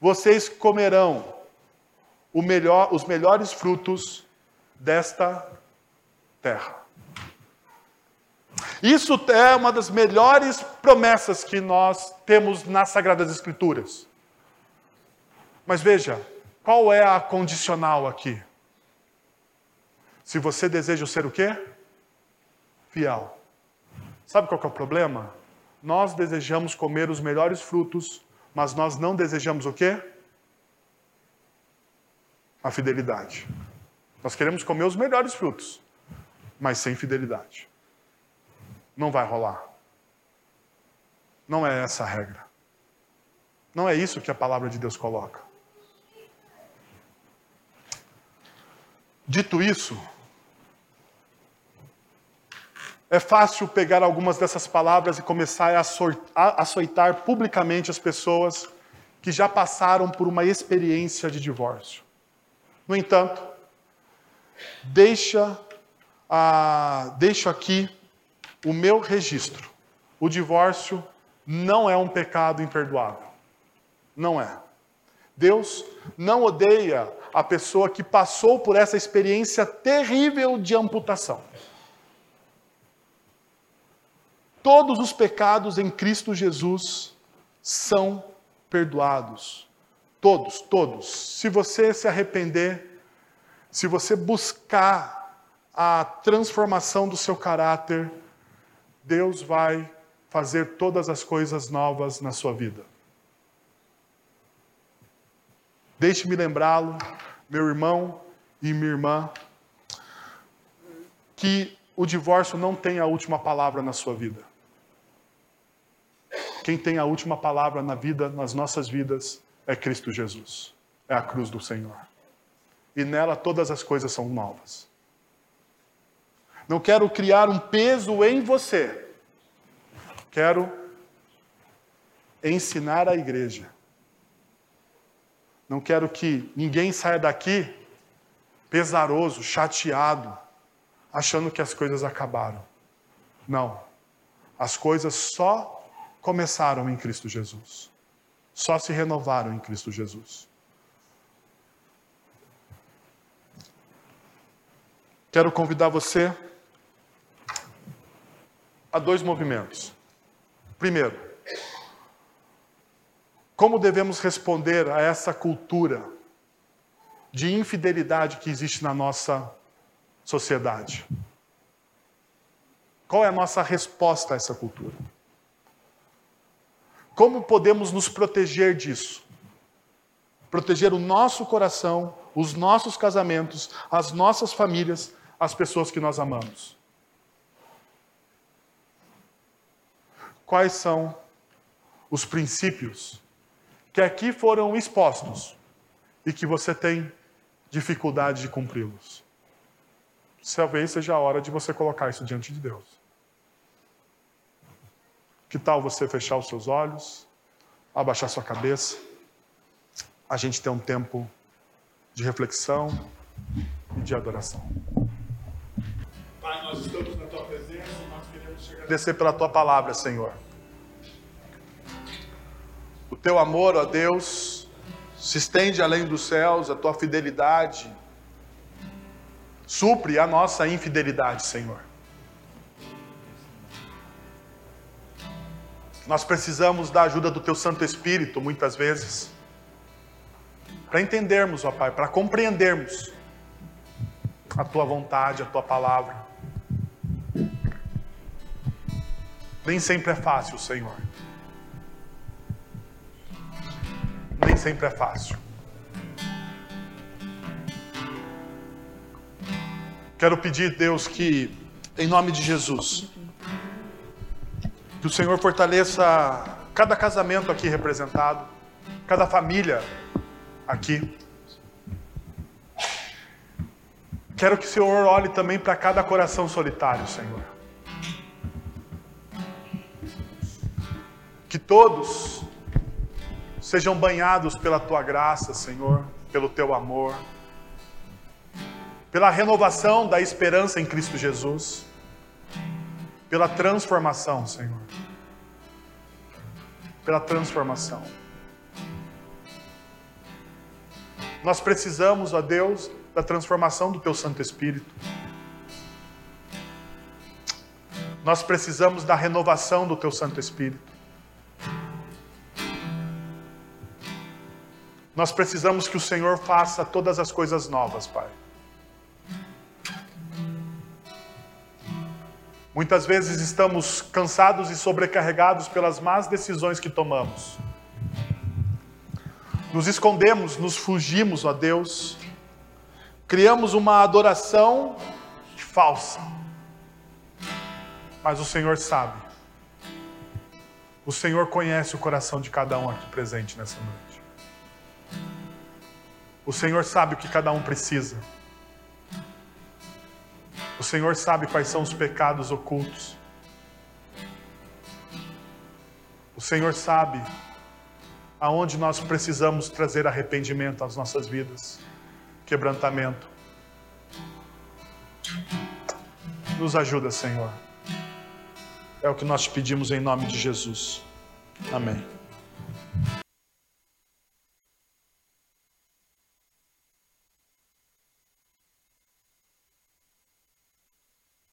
vocês comerão melhor, os melhores frutos desta terra. Isso é uma das melhores promessas que nós temos nas Sagradas Escrituras. Mas veja, qual é a condicional aqui? Se você deseja ser o quê? Fiel. Sabe qual é o problema? Nós desejamos comer os melhores frutos mas nós não desejamos o quê? A fidelidade. Nós queremos comer os melhores frutos, mas sem fidelidade. Não vai rolar. Não é essa a regra. Não é isso que a palavra de Deus coloca. Dito isso, é fácil pegar algumas dessas palavras e começar a açoitar publicamente as pessoas que já passaram por uma experiência de divórcio. No entanto, deixa, ah, deixo aqui o meu registro. O divórcio não é um pecado imperdoável. Não é. Deus não odeia a pessoa que passou por essa experiência terrível de amputação. Todos os pecados em Cristo Jesus são perdoados. Todos, todos. Se você se arrepender, se você buscar a transformação do seu caráter, Deus vai fazer todas as coisas novas na sua vida. Deixe-me lembrá-lo, meu irmão e minha irmã, que o divórcio não tem a última palavra na sua vida. Quem tem a última palavra na vida, nas nossas vidas, é Cristo Jesus. É a cruz do Senhor. E nela todas as coisas são novas. Não quero criar um peso em você. Quero ensinar a igreja. Não quero que ninguém saia daqui pesaroso, chateado, achando que as coisas acabaram. Não. As coisas só começaram em Cristo Jesus. Só se renovaram em Cristo Jesus. Quero convidar você a dois movimentos. Primeiro, como devemos responder a essa cultura de infidelidade que existe na nossa sociedade? Qual é a nossa resposta a essa cultura? Como podemos nos proteger disso? Proteger o nosso coração, os nossos casamentos, as nossas famílias, as pessoas que nós amamos. Quais são os princípios que aqui foram expostos e que você tem dificuldade de cumpri-los? Talvez seja a hora de você colocar isso diante de Deus. Que tal você fechar os seus olhos, abaixar sua cabeça, a gente ter um tempo de reflexão e de adoração. Pai, nós estamos na tua presença e nós queremos te agradecer pela tua palavra, Senhor. O teu amor, ó Deus, se estende além dos céus, a tua fidelidade supre a nossa infidelidade, Senhor. Nós precisamos da ajuda do teu Santo Espírito, muitas vezes, para entendermos, ó Pai, para compreendermos a tua vontade, a tua palavra. Nem sempre é fácil, Senhor. Nem sempre é fácil. Quero pedir, Deus, que, em nome de Jesus, que o Senhor fortaleça cada casamento aqui representado, cada família aqui. Quero que o Senhor olhe também para cada coração solitário, Senhor. Que todos sejam banhados pela tua graça, Senhor, pelo teu amor, pela renovação da esperança em Cristo Jesus, pela transformação, Senhor. Pela transformação. Nós precisamos, ó Deus, da transformação do Teu Santo Espírito. Nós precisamos da renovação do Teu Santo Espírito. Nós precisamos que o Senhor faça todas as coisas novas, Pai. Muitas vezes estamos cansados e sobrecarregados pelas más decisões que tomamos. Nos escondemos, nos fugimos a Deus, criamos uma adoração falsa. Mas o Senhor sabe. O Senhor conhece o coração de cada um aqui presente nessa noite. O Senhor sabe o que cada um precisa. O Senhor sabe quais são os pecados ocultos. O Senhor sabe aonde nós precisamos trazer arrependimento às nossas vidas, quebrantamento. Nos ajuda, Senhor. É o que nós te pedimos em nome de Jesus. Amém.